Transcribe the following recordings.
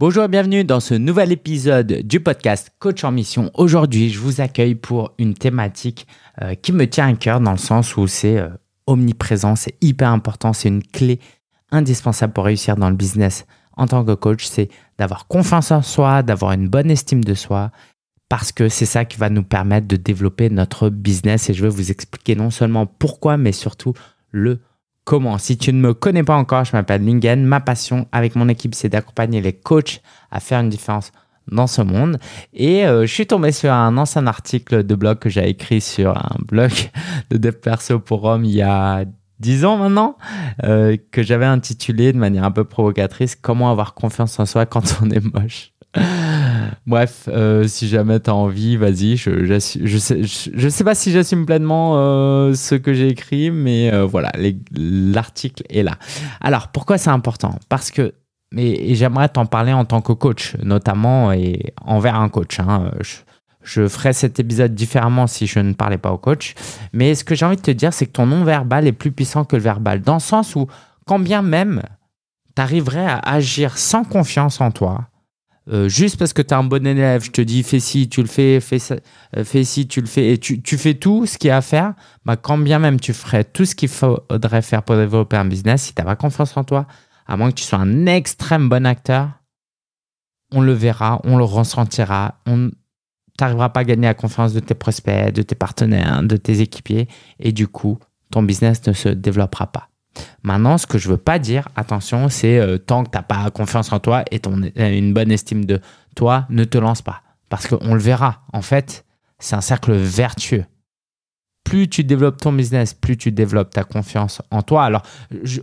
Bonjour et bienvenue dans ce nouvel épisode du podcast Coach en Mission. Aujourd'hui, je vous accueille pour une thématique euh, qui me tient à cœur dans le sens où c'est euh, omniprésent, c'est hyper important, c'est une clé indispensable pour réussir dans le business en tant que coach, c'est d'avoir confiance en soi, d'avoir une bonne estime de soi, parce que c'est ça qui va nous permettre de développer notre business et je vais vous expliquer non seulement pourquoi, mais surtout le comment. Si tu ne me connais pas encore, je m'appelle Lingen. Ma passion avec mon équipe, c'est d'accompagner les coachs à faire une différence dans ce monde. Et euh, je suis tombé sur un ancien article de blog que j'ai écrit sur un blog de Dev Perso pour Rome il y a 10 ans maintenant, euh, que j'avais intitulé de manière un peu provocatrice Comment avoir confiance en soi quand on est moche. Bref, euh, si jamais tu as envie, vas-y. Je, je, sais, je, sais pas si j'assume pleinement euh, ce que j'ai écrit, mais euh, voilà, l'article est là. Alors, pourquoi c'est important? Parce que, et, j'aimerais t'en parler en tant que coach, notamment et envers un coach. Hein. Je, je ferais cet épisode différemment si je ne parlais pas au coach. Mais ce que j'ai envie de te dire, c'est que ton non-verbal est plus puissant que le verbal, dans le sens où, quand bien même tu arriverais à agir sans confiance en toi, euh, juste parce que tu es un bon élève, je te dis fais ci, tu le fais, fais, ça, euh, fais ci, tu le fais, et tu, fais tout ce qu'il y a à faire, bah, quand bien même tu ferais tout ce qu'il faudrait faire pour développer un business, si tu n'as pas confiance en toi, à moins que tu sois un extrême bon acteur, on le verra, on le ressentira, on n'arriveras pas à gagner la confiance de tes prospects, de tes partenaires, de tes équipiers, et du coup, ton business ne se développera pas. Maintenant, ce que je veux pas dire, attention, c'est euh, tant que tu n'as pas confiance en toi et ton, euh, une bonne estime de toi, ne te lance pas. Parce qu'on le verra. En fait, c'est un cercle vertueux plus tu développes ton business, plus tu développes ta confiance en toi. Alors,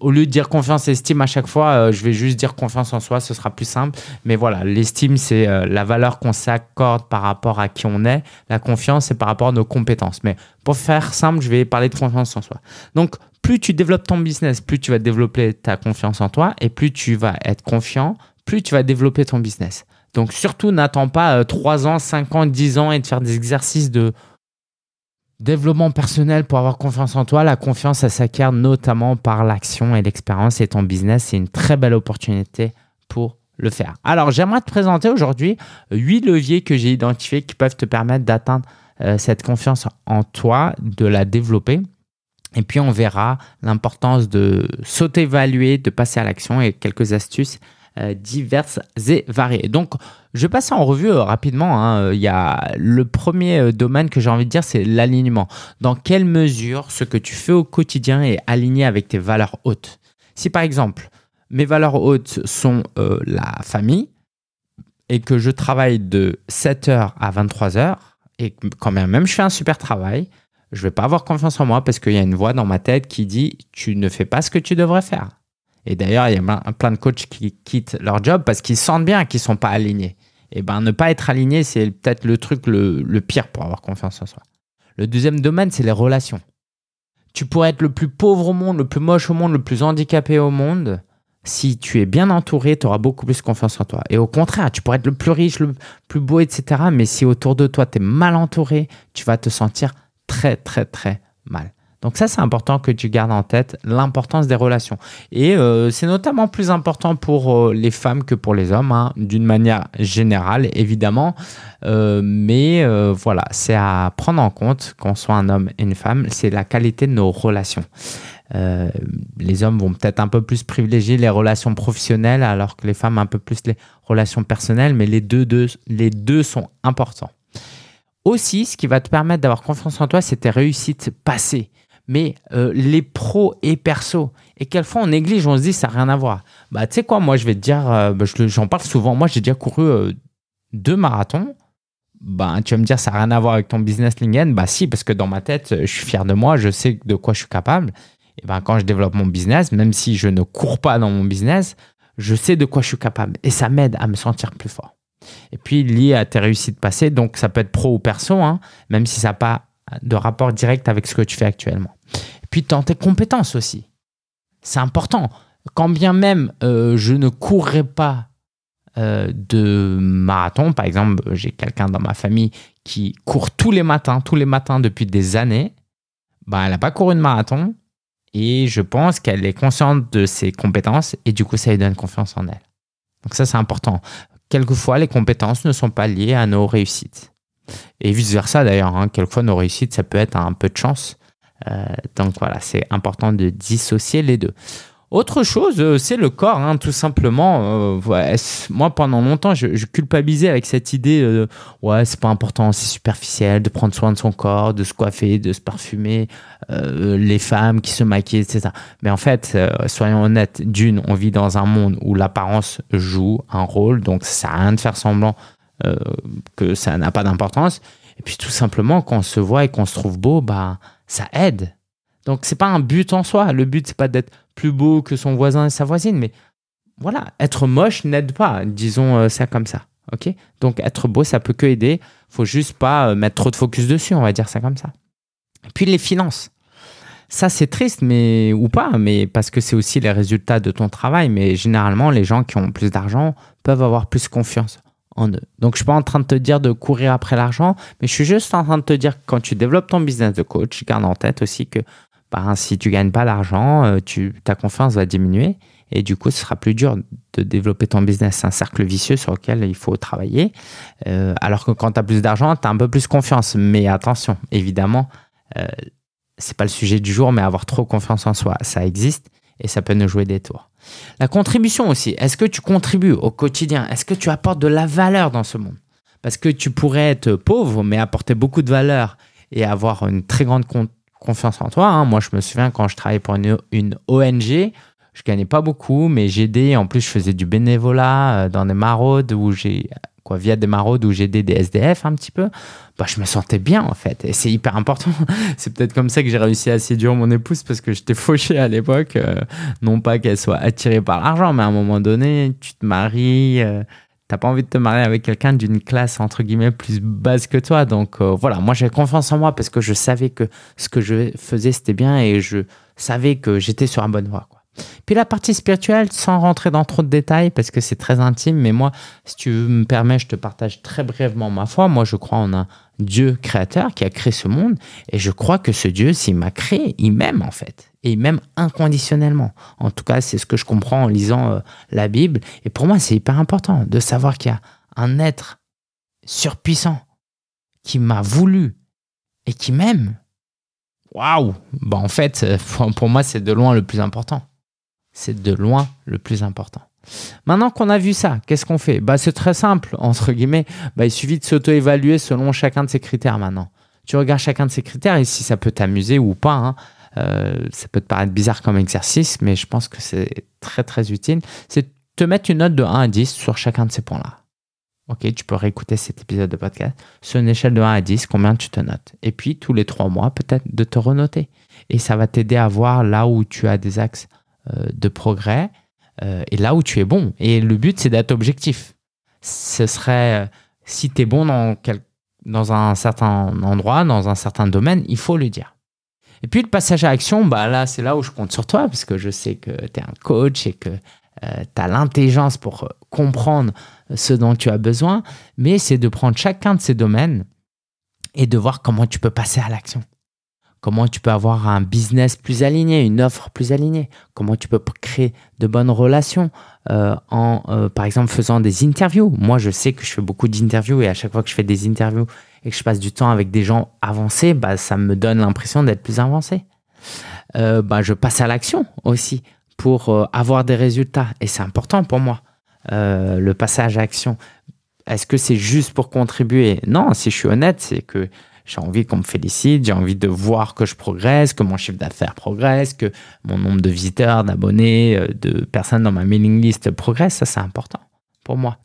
au lieu de dire confiance et estime à chaque fois, euh, je vais juste dire confiance en soi, ce sera plus simple. Mais voilà, l'estime, c'est la valeur qu'on s'accorde par rapport à qui on est. La confiance, c'est par rapport à nos compétences. Mais pour faire simple, je vais parler de confiance en soi. Donc, plus tu développes ton business, plus tu vas développer ta confiance en toi et plus tu vas être confiant, plus tu vas développer ton business. Donc, surtout, n'attends pas 3 euh, ans, 5 ans, 10 ans et de faire des exercices de Développement personnel pour avoir confiance en toi. La confiance, elle s'acquiert notamment par l'action et l'expérience. Et ton business, c'est une très belle opportunité pour le faire. Alors, j'aimerais te présenter aujourd'hui huit leviers que j'ai identifiés qui peuvent te permettre d'atteindre euh, cette confiance en toi, de la développer. Et puis, on verra l'importance de s'auto-évaluer, de passer à l'action et quelques astuces euh, diverses et variées. Donc, je passe en revue euh, rapidement. Hein. Il y a le premier euh, domaine que j'ai envie de dire, c'est l'alignement. Dans quelle mesure ce que tu fais au quotidien est aligné avec tes valeurs hautes? Si par exemple, mes valeurs hautes sont la famille et que je travaille de 7h à 23h et quand même je fais un super travail, je vais pas avoir confiance en moi parce qu'il y a une voix dans ma tête qui dit tu ne fais pas ce que tu devrais faire. Et d'ailleurs, il y a plein de coachs qui quittent leur job parce qu'ils sentent bien qu'ils ne sont pas alignés. Et ben, ne pas être aligné, c'est peut-être le truc le, pire pour avoir confiance en soi. Le deuxième domaine, c'est les relations. Tu pourrais être le plus pauvre au monde, le plus moche au monde, le plus handicapé au monde. Si tu es bien entouré, tu auras beaucoup plus confiance en toi. Et au contraire, tu pourrais être le plus riche, le plus beau, etc. Mais si autour de toi, tu es mal entouré, tu vas te sentir très, très, très mal. Donc ça, c'est important que tu gardes en tête l'importance des relations. Et euh, c'est notamment plus important pour euh, les femmes que pour les hommes, hein, d'une manière générale, évidemment. Euh, mais voilà, c'est à prendre en compte, qu'on soit un homme et une femme, c'est la qualité de nos relations. les hommes vont peut-être un peu plus privilégier les relations professionnelles, alors que les femmes un peu plus les relations personnelles, mais les deux, deux, les deux sont importants. Aussi, ce qui va te permettre d'avoir confiance en toi, c'est tes réussites passées mais euh, les pros et perso. Et quelquefois, on néglige, on se dit, ça n'a rien à voir. Bah, tu sais quoi, moi, je vais te dire, euh, bah, j'en parle souvent. Moi, j'ai déjà couru euh, deux marathons. Bah, tu vas me dire, ça n'a rien à voir avec ton business Lingen. Bah, si, parce que dans ma tête, je suis fier de moi, je sais de quoi je suis capable. Et ben, quand je développe mon business, même si je ne cours pas dans mon business, je sais de quoi je suis capable. Et ça m'aide à me sentir plus fort. Et puis, lié à tes réussites passées, donc ça peut être pro ou perso, hein, même si ça n'a pas de rapport direct avec ce que tu fais actuellement. Et puis dans tes compétences aussi. C'est important. Quand bien même euh, je ne courrais pas euh, de marathon, par exemple, j'ai quelqu'un dans ma famille qui court tous les matins, tous les matins depuis des années, bah, elle n'a pas couru de marathon et je pense qu'elle est consciente de ses compétences et du coup ça lui donne confiance en elle. Donc ça, c'est important. Quelquefois, les compétences ne sont pas liées à nos réussites. Et vice-versa d'ailleurs. Hein. Quelquefois, nos réussites, ça peut être un peu de chance. Euh, donc voilà, c'est important de dissocier les deux. Autre chose, euh, c'est le corps, hein, tout simplement. Euh, moi, pendant longtemps, je, culpabilisais avec cette idée ouais, c'est pas important, c'est superficiel de prendre soin de son corps, de se coiffer, de se parfumer, les femmes qui se maquillent, etc. Mais en fait, soyons honnêtes, d'une, on vit dans un monde où l'apparence joue un rôle, donc ça à rien de faire semblant que ça n'a pas d'importance. Et puis tout simplement, quand on se voit et qu'on se trouve beau, bah, ça aide. Donc c'est pas un but en soi. Le but c'est pas d'être plus beau que son voisin et sa voisine, mais voilà, être moche n'aide pas, disons euh, ça comme ça. Ok? Donc être beau, ça peut que aider. Faut juste pas euh, mettre trop de focus dessus, on va dire ça comme ça. Et puis les finances. Ça c'est triste, mais ou pas, mais parce que c'est aussi les résultats de ton travail. Mais généralement, les gens qui ont plus d'argent peuvent avoir plus confiance en eux. Donc, je suis pas en train de te dire de courir après l'argent, mais je suis juste en train de te dire que quand tu développes ton business de coach, garde en tête aussi que bah, si tu gagnes pas d'argent, euh, ta confiance va diminuer et du coup, ce sera plus dur de développer ton business. C'est un cercle vicieux sur lequel il faut travailler. Euh, alors que quand tu as plus d'argent, tu as un peu plus confiance. Mais attention, évidemment, euh, c'est pas le sujet du jour, mais avoir trop confiance en soi, ça existe et ça peut nous jouer des tours. La contribution aussi. Est-ce que tu contribues au quotidien? Est-ce que tu apportes de la valeur dans ce monde? Parce que tu pourrais être pauvre, mais apporter beaucoup de valeur et avoir une très grande confiance en toi. Hein. Moi, je me souviens quand je travaillais pour une, une ONG, je gagnais pas beaucoup, mais j'aidais. En plus, je faisais du bénévolat euh, dans des maraudes où j'ai quoi, via des maraudes où j'aidais des SDF un petit peu, bah, je me sentais bien en fait. Et c'est hyper important. c'est peut-être comme ça que j'ai réussi à séduire mon épouse parce que j'étais fauché à l'époque. Euh, non pas qu'elle soit attirée par l'argent, mais à un moment donné, tu te maries. Euh, T'as pas envie de te marier avec quelqu'un d'une classe entre guillemets plus basse que toi. Donc euh, voilà, moi j'ai confiance en moi parce que je savais que ce que je faisais c'était bien et je savais que j'étais sur la bonne voie. Puis la partie spirituelle, sans rentrer dans trop de détails, parce que c'est très intime, mais moi, si tu me permets, je te partage très brièvement ma foi. Moi, je crois en un Dieu créateur qui a créé ce monde, et je crois que ce Dieu, s'il m'a créé, il m'aime en fait, et m'aime inconditionnellement. En tout cas, c'est ce que je comprends en lisant euh, la Bible. Et pour moi, c'est hyper important de savoir qu'il y a un être surpuissant qui m'a voulu et qui m'aime. Waouh bah, En fait, euh, pour moi, c'est de loin le plus important. C'est de loin le plus important. Maintenant qu'on a vu ça, qu'est-ce qu'on fait? Bah, C'est très simple, entre guillemets. Bah, il suffit de s'auto-évaluer selon chacun de ces critères maintenant. Tu regardes chacun de ces critères et si ça peut t'amuser ou pas, hein, euh, ça peut te paraître bizarre comme exercice, mais je pense que c'est très très utile. C'est te mettre une note de 1 à 10 sur chacun de ces points-là. Ok, tu peux réécouter cet épisode de podcast sur une échelle de 1 à 10, combien tu te notes. Et puis, tous les trois mois, peut-être de te renoter. Et ça va t'aider à voir là où tu as des axes euh, de progrès euh, et là où tu es bon. Et le but, c'est d'être objectif. Ce serait, euh, si tu es bon dans, dans un certain endroit, dans un certain domaine, il faut le dire. Et puis le passage à l'action, bah là, c'est là où je compte sur toi, parce que je sais que tu es un coach et que tu as l'intelligence pour comprendre ce dont tu as besoin, mais c'est de prendre chacun de ces domaines et de voir comment tu peux passer à l'action. Comment tu peux avoir un business plus aligné, une offre plus alignée. Comment tu peux créer de bonnes relations euh, en, euh, par exemple, faisant des interviews. Moi, je sais que je fais beaucoup d'interviews et à chaque fois que je fais des interviews et que je passe du temps avec des gens avancés, bah, ça me donne l'impression d'être plus avancé. Euh, bah, je passe à l'action aussi pour avoir des résultats et c'est important pour moi. le passage à l'action. Est-ce que c'est juste pour contribuer? Non, si je suis honnête, c'est que j'ai envie qu'on me félicite, j'ai envie de voir que je progresse, que mon chiffre d'affaires progresse, que mon nombre de visiteurs, d'abonnés, euh, de personnes dans ma mailing list progresse. Ça, c'est important pour moi.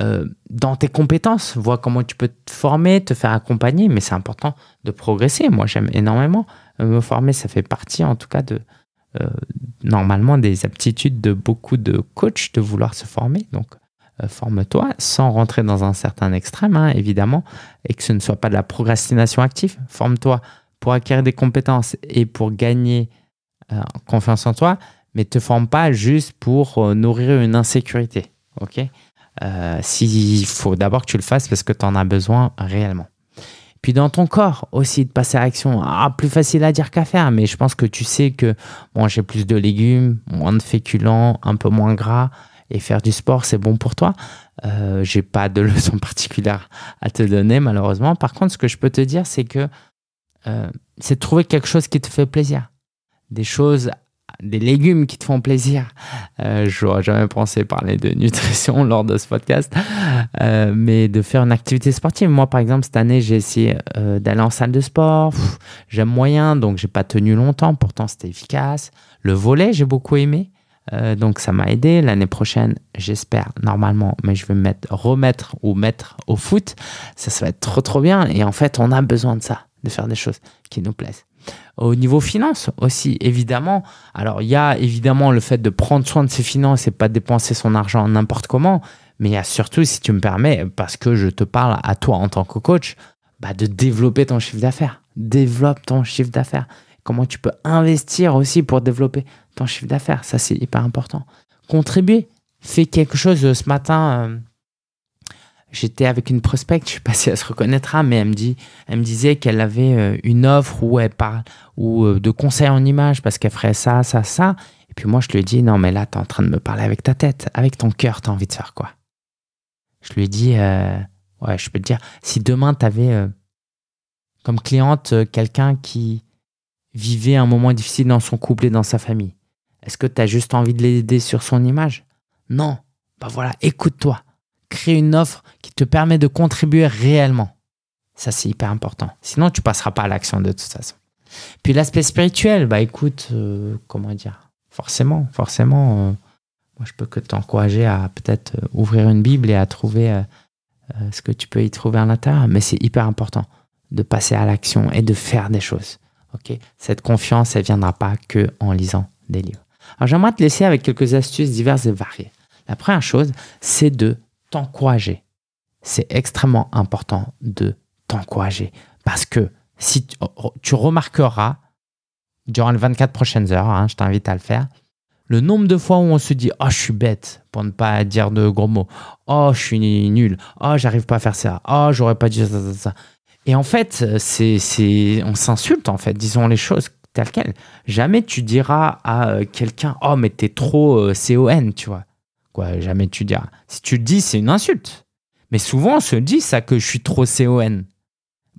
Euh, dans tes compétences, vois comment tu peux te former, te faire accompagner, mais c'est important de progresser. Moi, j'aime énormément euh, me former. Ça fait partie, en tout cas, de normalement des aptitudes de beaucoup de coachs de vouloir se former. Donc, euh, forme-toi sans rentrer dans un certain extrême, hein, évidemment, et que ce ne soit pas de la procrastination active. Forme-toi pour acquérir des compétences et pour gagner euh, confiance en toi, mais te forme pas juste pour euh, nourrir une insécurité. Ok? S'il faut d'abord que tu le fasses parce que tu en as besoin réellement. Puis dans ton corps aussi, de passer à l'action. Ah, plus facile à dire qu'à faire, mais je pense que tu sais que manger plus de légumes, moins de féculents, un peu moins gras, et faire du sport, c'est bon pour toi. Euh, j'ai pas de leçon particulière à te donner, malheureusement. Par contre, ce que je peux te dire, c'est que euh, c'est de trouver quelque chose qui te fait plaisir. Des choses, des légumes qui te font plaisir. Euh, je n'aurais jamais pensé parler de nutrition lors de ce podcast, euh, mais de faire une activité sportive. Moi, par exemple, cette année, j'ai essayé d'aller en salle de sport. J'aime moyen, donc j'ai pas tenu longtemps. Pourtant, c'était efficace. Le volet, j'ai beaucoup aimé. donc ça m'a aidé. L'année prochaine, j'espère normalement, mais je vais me mettre, remettre ou mettre au foot. Ça, ça va être trop trop bien. Et en fait, on a besoin de ça de faire des choses qui nous plaisent. Au niveau finance aussi, évidemment. Alors, il y a évidemment le fait de prendre soin de ses finances et pas dépenser son argent n'importe comment. Mais il y a surtout, si tu me permets, parce que je te parle à toi en tant que coach, bah de développer ton chiffre d'affaires. Développe ton chiffre d'affaires. Comment tu peux investir aussi pour développer ton chiffre d'affaires? Ça, c'est hyper important. Contribuer. Fais quelque chose. Ce matin, euh, j'étais avec une prospect, je sais pas si elle se reconnaîtra, mais elle me, dit, elle me disait qu'elle avait euh, une offre où elle parle ou euh, de conseils en image parce qu'elle ferait ça, ça, ça. Et puis moi, je lui ai dit, non, mais là, tu es en train de me parler avec ta tête, avec ton cœur, tu as envie de faire quoi? Je lui ai dit, euh, ouais, je peux te dire, si demain, tu avais comme cliente quelqu'un qui vivait un moment difficile dans son couple et dans sa famille, est-ce que tu as juste envie de l'aider sur son image? Non. Bah voilà, écoute-toi crée une offre qui te permet de contribuer réellement. Ça, c'est hyper important. Sinon, tu passeras pas à l'action de toute façon. Puis l'aspect spirituel, bah écoute, euh, comment dire? Forcément, forcément, euh, moi je peux que t'encourager à peut-être euh, ouvrir une Bible et à trouver ce que tu peux y trouver à l'intérieur. Mais c'est hyper important de passer à l'action et de faire des choses. Ok? Cette confiance, elle viendra pas que en lisant des livres. Alors j'aimerais te laisser avec quelques astuces diverses et variées. La première chose, c'est de t'encourager. C'est extrêmement important de t'encourager parce que si tu, remarqueras durant les 24 prochaines heures, hein, je t'invite à le faire, le nombre de fois où on se dit Oh, je suis bête, pour ne pas dire de gros mots. Oh, je suis nul. Oh, j'arrive pas à faire ça. Oh, j'aurais pas dit ça, ça, ça. Et en fait, c'est, on s'insulte, en fait. Disons les choses telles quelles. Jamais tu diras à euh, quelqu'un Oh, mais t'es trop euh, CON, tu vois. Jamais tu diras. Si tu le dis, c'est une insulte. Mais souvent, on se dit ça que je suis trop CON.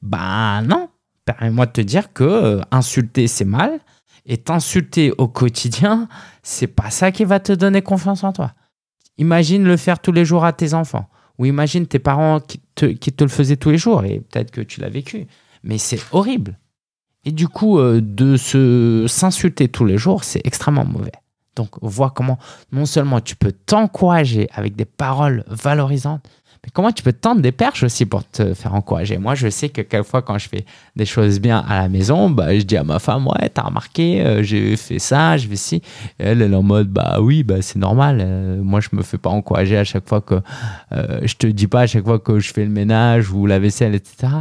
Ben non. Permets-moi de te dire que euh, insulter, c'est mal. Et t'insulter au quotidien, c'est pas ça qui va te donner confiance en toi. Imagine le faire tous les jours à tes enfants. Ou imagine tes parents qui te, le faisaient tous les jours. Et peut-être que tu l'as vécu. Mais c'est horrible. Et du coup, euh, de s'insulter tous les jours, c'est extrêmement mauvais. Donc, vois comment non seulement tu peux t'encourager avec des paroles valorisantes, mais comment tu peux tendre des perches aussi pour te faire encourager? Moi, je sais que quelquefois, quand je fais des choses bien à la maison, bah, je dis à ma femme, ouais, t'as remarqué, euh, j'ai fait ça, je fais ci. elle, elle est en mode, bah oui, bah, c'est normal. Euh, moi, je me fais pas encourager à chaque fois que, euh, je te dis pas à chaque fois que je fais le ménage ou la vaisselle, etc.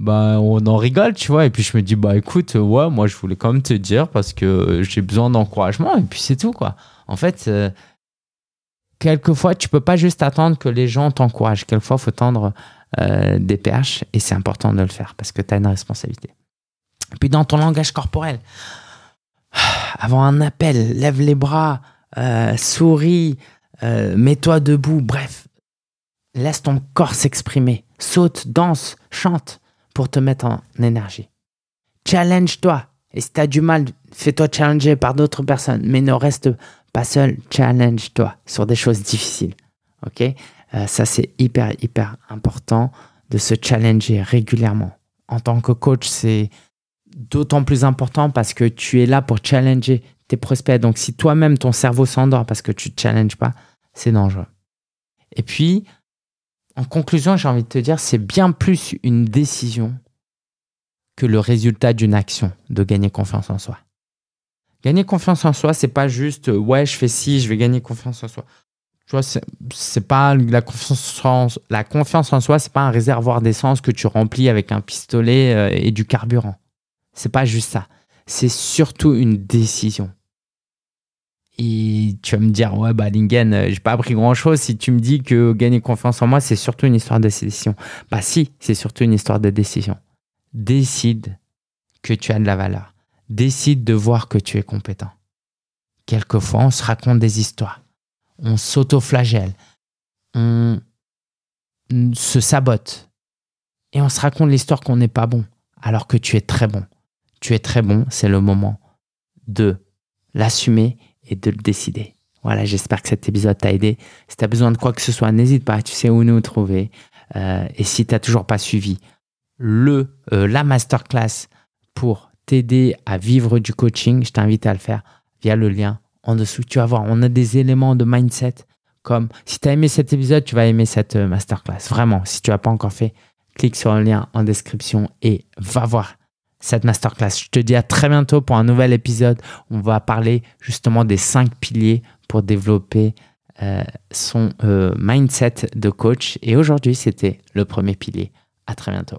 Bah, on en rigole, tu vois. Et puis, je me dis, bah écoute, ouais, moi, je voulais quand même te dire parce que j'ai besoin d'encouragement et puis c'est tout, quoi. En fait, quelquefois, tu peux pas juste attendre que les gens t'encouragent. Quelquefois, il faut tendre euh, des perches et c'est important de le faire parce que tu as une responsabilité. Puis dans ton langage corporel, avant un appel, lève les bras, euh, souris, euh, mets-toi debout, bref, laisse ton corps s'exprimer, saute, danse, chante pour te mettre en énergie. Challenge-toi. Et si tu as du mal, fais-toi challenger par d'autres personnes, mais ne reste pas seul, challenge-toi sur des choses difficiles. Ok? Euh, Ça, c'est hyper, hyper important de se challenger régulièrement. En tant que coach, c'est d'autant plus important parce que tu es là pour challenger tes prospects. Donc, si toi-même, ton cerveau s'endort parce que tu ne challenges pas, c'est dangereux. Et puis, en conclusion, j'ai envie de te dire, c'est bien plus une décision que le résultat d'une action de gagner confiance en soi. Gagner confiance en soi, c'est pas juste euh, ouais, je fais ci, je vais gagner confiance en soi. Tu vois, c'est pas la confiance en, la confiance en soi, c'est pas un réservoir d'essence que tu remplis avec un pistolet euh, et du carburant. C'est pas juste ça. C'est surtout une décision. Et tu vas me dire, ouais, bah, Lingen, euh, j'ai pas appris grand chose si tu me dis que gagner confiance en moi, c'est surtout une histoire de décision. Bah, si, c'est surtout une histoire de décision. Décide que tu as de la valeur décide de voir que tu es compétent. Quelquefois, on se raconte des histoires. on s'auto-flagelle, on se sabote et on se raconte l'histoire qu'on n'est pas bon alors que tu es très bon. Tu es très bon, c'est le moment de l'assumer et de le décider. Voilà, j'espère que cet épisode t'a aidé. Si tu besoin de quoi que ce soit, n'hésite pas, tu sais où nous trouver. Euh, et si tu n'as toujours pas suivi le, euh, la masterclass pour à vivre du coaching, je t'invite à le faire via le lien en dessous. Tu vas voir, on a des éléments de mindset comme si tu as aimé cet épisode, tu vas aimer cette euh, masterclass. Vraiment, si tu n'as pas encore fait, clique sur le lien en description et va voir cette masterclass. Je te dis à très bientôt pour un nouvel épisode. On va parler justement des cinq piliers pour développer euh, son euh, mindset de coach. Et aujourd'hui, c'était le premier pilier. À très bientôt.